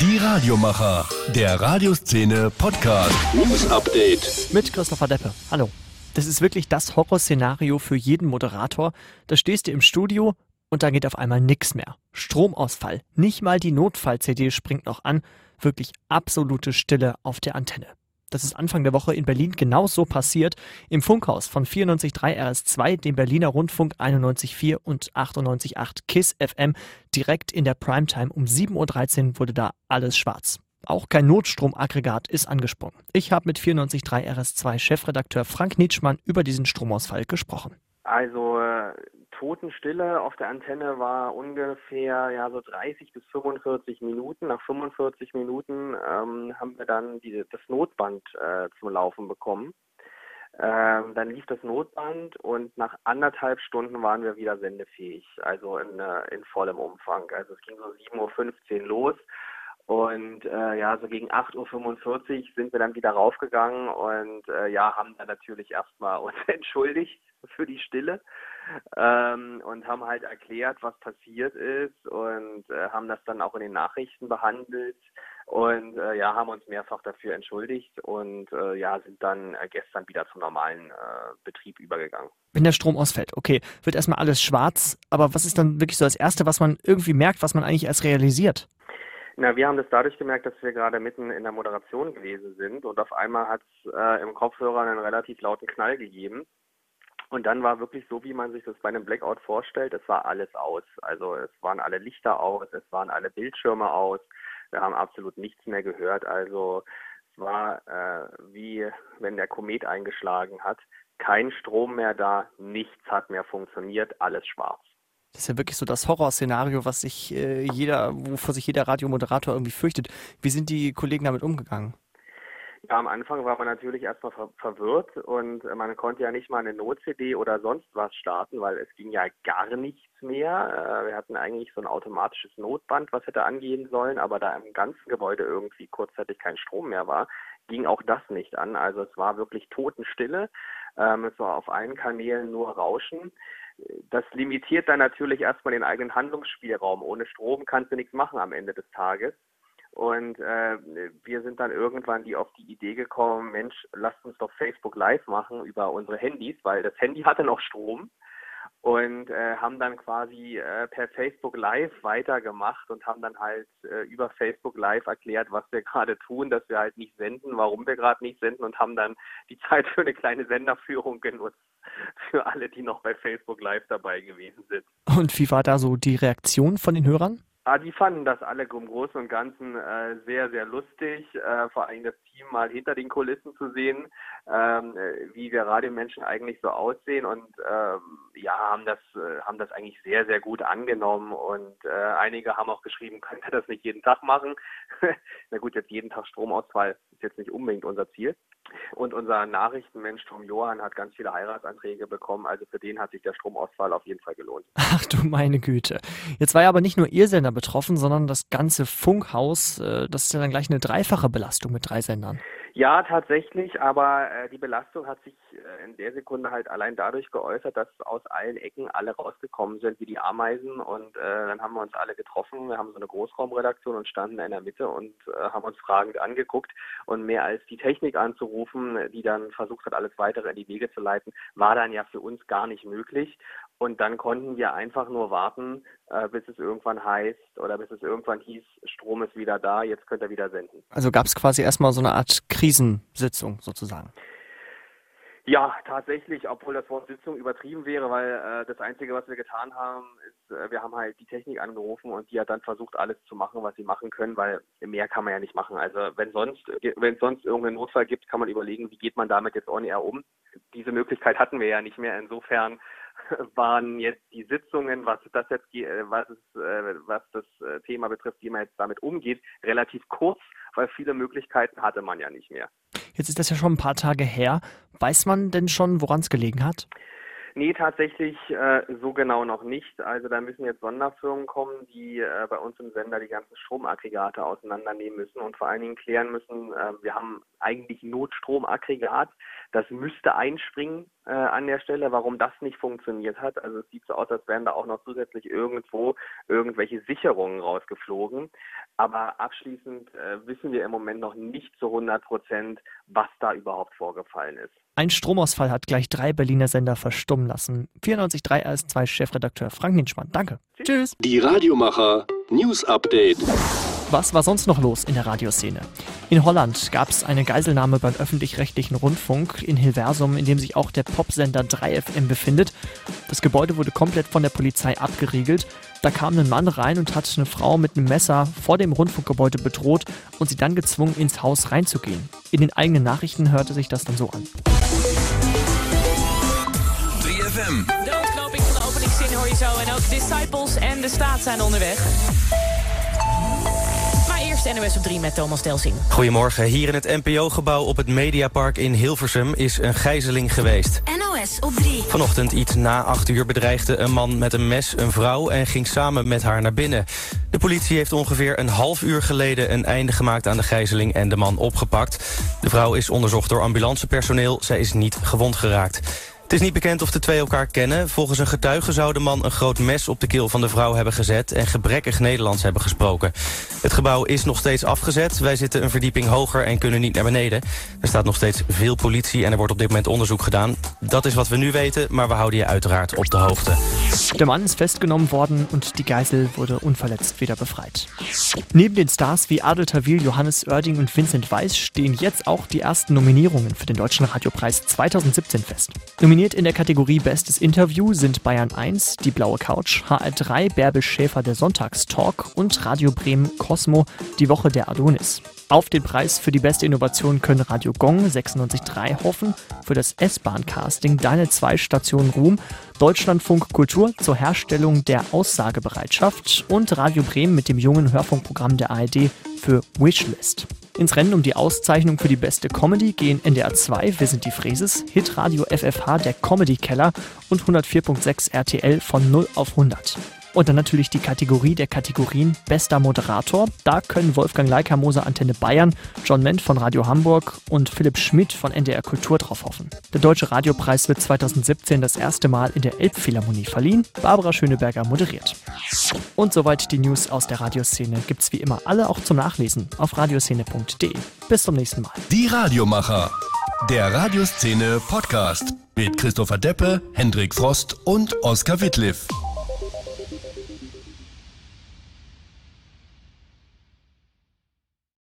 Die Radiomacher, der Radioszene Podcast. News Update. Mit Christopher Deppe. Hallo. Das ist wirklich das Horrorszenario für jeden Moderator. Da stehst du im Studio und da geht auf einmal nichts mehr. Stromausfall. Nicht mal die Notfall-CD springt noch an. Wirklich absolute Stille auf der Antenne. Das ist Anfang der Woche in Berlin genau so passiert. Im Funkhaus von 94.3 RS2, dem Berliner Rundfunk 91.4 und 98.8 KISS FM. Direkt in der Primetime um 7.13 Uhr wurde da alles schwarz. Auch kein Notstromaggregat ist angesprungen. Ich habe mit 94.3 RS2 Chefredakteur Frank Nietzschmann über diesen Stromausfall gesprochen. Also äh, Totenstille auf der Antenne war ungefähr ja so 30 bis 45 Minuten. Nach 45 Minuten ähm, haben wir dann die, das Notband äh, zum Laufen bekommen. Ähm, dann lief das Notband und nach anderthalb Stunden waren wir wieder sendefähig, also in, äh, in vollem Umfang. Also es ging so 7.15 Uhr los und äh, ja, so gegen 8.45 Uhr sind wir dann wieder raufgegangen und äh, ja, haben dann natürlich erstmal uns entschuldigt für die Stille ähm, und haben halt erklärt, was passiert ist und äh, haben das dann auch in den Nachrichten behandelt und äh, ja, haben uns mehrfach dafür entschuldigt und äh, ja, sind dann äh, gestern wieder zum normalen äh, Betrieb übergegangen. Wenn der Strom ausfällt, okay, wird erstmal alles schwarz, aber was ist dann wirklich so das Erste, was man irgendwie merkt, was man eigentlich erst realisiert? Na, wir haben das dadurch gemerkt, dass wir gerade mitten in der Moderation gewesen sind und auf einmal hat es äh, im Kopfhörer einen relativ lauten Knall gegeben. Und dann war wirklich so, wie man sich das bei einem Blackout vorstellt, es war alles aus. Also es waren alle Lichter aus, es waren alle Bildschirme aus, wir haben absolut nichts mehr gehört. Also es war äh, wie wenn der Komet eingeschlagen hat. Kein Strom mehr da, nichts hat mehr funktioniert, alles schwarz. Das ist ja wirklich so das Horrorszenario, was sich äh, jeder, wovor sich jeder Radiomoderator irgendwie fürchtet. Wie sind die Kollegen damit umgegangen? Ja, am Anfang war man natürlich erstmal ver verwirrt und äh, man konnte ja nicht mal eine Not-CD oder sonst was starten, weil es ging ja gar nichts mehr. Äh, wir hatten eigentlich so ein automatisches Notband, was hätte angehen sollen, aber da im ganzen Gebäude irgendwie kurzzeitig kein Strom mehr war, ging auch das nicht an. Also es war wirklich Totenstille. Ähm, es war auf allen Kanälen nur Rauschen das limitiert dann natürlich erstmal den eigenen Handlungsspielraum. Ohne Strom kannst du nichts machen am Ende des Tages. Und äh, wir sind dann irgendwann die auf die Idee gekommen, Mensch, lasst uns doch Facebook Live machen über unsere Handys, weil das Handy hatte noch Strom und äh, haben dann quasi äh, per Facebook Live weitergemacht und haben dann halt äh, über Facebook Live erklärt, was wir gerade tun, dass wir halt nicht senden, warum wir gerade nicht senden und haben dann die Zeit für eine kleine Senderführung genutzt für alle, die noch bei Facebook Live dabei gewesen sind. Und wie war da so die Reaktion von den Hörern? Ah, die fanden das alle im Großen und Ganzen äh, sehr, sehr lustig. Äh, vor allem das Team mal hinter den Kulissen zu sehen, ähm, äh, wie wir Radiomenschen eigentlich so aussehen und ähm, ja, haben das, äh, haben das eigentlich sehr, sehr gut angenommen und äh, einige haben auch geschrieben, können wir das nicht jeden Tag machen? Na gut, jetzt jeden Tag Stromausfall ist jetzt nicht unbedingt unser Ziel. Und unser Nachrichtenmensch Tom Johann hat ganz viele Heiratsanträge bekommen. Also für den hat sich der Stromausfall auf jeden Fall gelohnt. Ach du meine Güte. Jetzt war ja aber nicht nur Ihr Sender betroffen, sondern das ganze Funkhaus. Äh, das ist ja dann gleich eine dreifache Belastung mit drei Sendern. Ja, tatsächlich, aber äh, die Belastung hat sich äh, in der Sekunde halt allein dadurch geäußert, dass aus allen Ecken alle rausgekommen sind wie die Ameisen und äh, dann haben wir uns alle getroffen. Wir haben so eine Großraumredaktion und standen in der Mitte und äh, haben uns fragend angeguckt und mehr als die Technik anzurufen, die dann versucht hat, alles weitere in die Wege zu leiten, war dann ja für uns gar nicht möglich. Und dann konnten wir einfach nur warten, äh, bis es irgendwann heißt oder bis es irgendwann hieß, Strom ist wieder da, jetzt könnt ihr wieder senden. Also gab es quasi erstmal so eine Art Krisensitzung sozusagen. Ja, tatsächlich, obwohl das Wort Sitzung übertrieben wäre, weil äh, das Einzige, was wir getan haben, ist, äh, wir haben halt die Technik angerufen und die hat dann versucht, alles zu machen, was sie machen können, weil mehr kann man ja nicht machen. Also wenn sonst, wenn es sonst irgendeinen Notfall gibt, kann man überlegen, wie geht man damit jetzt on air um. Diese Möglichkeit hatten wir ja nicht mehr. Insofern waren jetzt die Sitzungen, was das jetzt, äh, was, äh, was das äh, Thema betrifft, wie man jetzt damit umgeht, relativ kurz, weil viele Möglichkeiten hatte man ja nicht mehr. Jetzt ist das ja schon ein paar Tage her. Weiß man denn schon, woran es gelegen hat? Nee, tatsächlich äh, so genau noch nicht. Also da müssen jetzt Sonderfirmen kommen, die äh, bei uns im Sender die ganzen Stromaggregate auseinandernehmen müssen und vor allen Dingen klären müssen, äh, wir haben eigentlich Notstromaggregat, das müsste einspringen äh, an der Stelle, warum das nicht funktioniert hat. Also es sieht so aus, als wären da auch noch zusätzlich irgendwo irgendwelche Sicherungen rausgeflogen. Aber abschließend äh, wissen wir im Moment noch nicht zu 100 Prozent, was da überhaupt vorgefallen ist. Ein Stromausfall hat gleich drei Berliner Sender verstummen lassen. 94.3 RS2 Chefredakteur Frank Ninschmann. Danke. Tschüss. Die Radiomacher News Update. Was war sonst noch los in der Radioszene? In Holland gab es eine Geiselnahme beim öffentlich-rechtlichen Rundfunk in Hilversum, in dem sich auch der Popsender 3FM befindet. Das Gebäude wurde komplett von der Polizei abgeriegelt. Da kam ein Mann rein und hat eine Frau mit einem Messer vor dem Rundfunkgebäude bedroht und sie dann gezwungen, ins Haus reinzugehen. In den eigenen Nachrichten hörte sich das dann so an. 3FM. De ontknoping van de openingszin hoor je zo. En ook Disciples en de staat zijn onderweg. Eerst NOS op 3 met Thomas Delsing. Goedemorgen. Hier in het NPO-gebouw op het Mediapark in Hilversum is een gijzeling geweest. NOS op 3. Vanochtend iets na 8 uur bedreigde een man met een mes een vrouw... en ging samen met haar naar binnen. De politie heeft ongeveer een half uur geleden een einde gemaakt aan de gijzeling... en de man opgepakt. De vrouw is onderzocht door ambulancepersoneel. Zij is niet gewond geraakt. Het is niet bekend of de twee elkaar kennen. Volgens een getuige zou de man een groot mes op de keel van de vrouw hebben gezet... en gebrekkig Nederlands hebben gesproken. Het gebouw is nog steeds afgezet. Wij zitten een verdieping hoger en kunnen niet naar beneden. Er staat nog steeds veel politie en er wordt op dit moment onderzoek gedaan. Dat is wat we nu weten, maar we houden je uiteraard op de hoogte. De man is festgenommen worden und die Geisel wurde unverletzt wieder befreit. Neben den Stars wie Adel Tawil, Johannes Oerding und Vincent Weiss stehen jetzt auch die ersten Nominierungen für den Deutschen Radiopreis 2017 fest. Nominiert in der Kategorie Bestes Interview sind Bayern 1, Die Blaue Couch, HR3, Bärbel Schäfer, der Sonntagstalk und Radio Bremen Cosmo, die Woche der Adonis. Auf den Preis für die beste Innovation können Radio Gong 96.3 hoffen, für das S-Bahn-Casting Deine zwei Stationen Ruhm, Deutschlandfunk Kultur zur Herstellung der Aussagebereitschaft und Radio Bremen mit dem jungen Hörfunkprogramm der ARD für Wishlist. Ins Rennen um die Auszeichnung für die beste Comedy gehen NDR 2, Wir sind die Fräses, Hitradio FFH, der Comedy Keller und 104.6 RTL von 0 auf 100. Und dann natürlich die Kategorie der Kategorien Bester Moderator. Da können Wolfgang Leikermoser Antenne Bayern, John Ment von Radio Hamburg und Philipp Schmidt von NDR Kultur drauf hoffen. Der Deutsche Radiopreis wird 2017 das erste Mal in der Elbphilharmonie verliehen. Barbara Schöneberger moderiert. Und soweit die News aus der Radioszene. Gibt's wie immer alle auch zum Nachlesen auf radioszene.de. Bis zum nächsten Mal. Die Radiomacher. Der Radioszene Podcast mit Christopher Deppe, Hendrik Frost und Oskar Wittliff.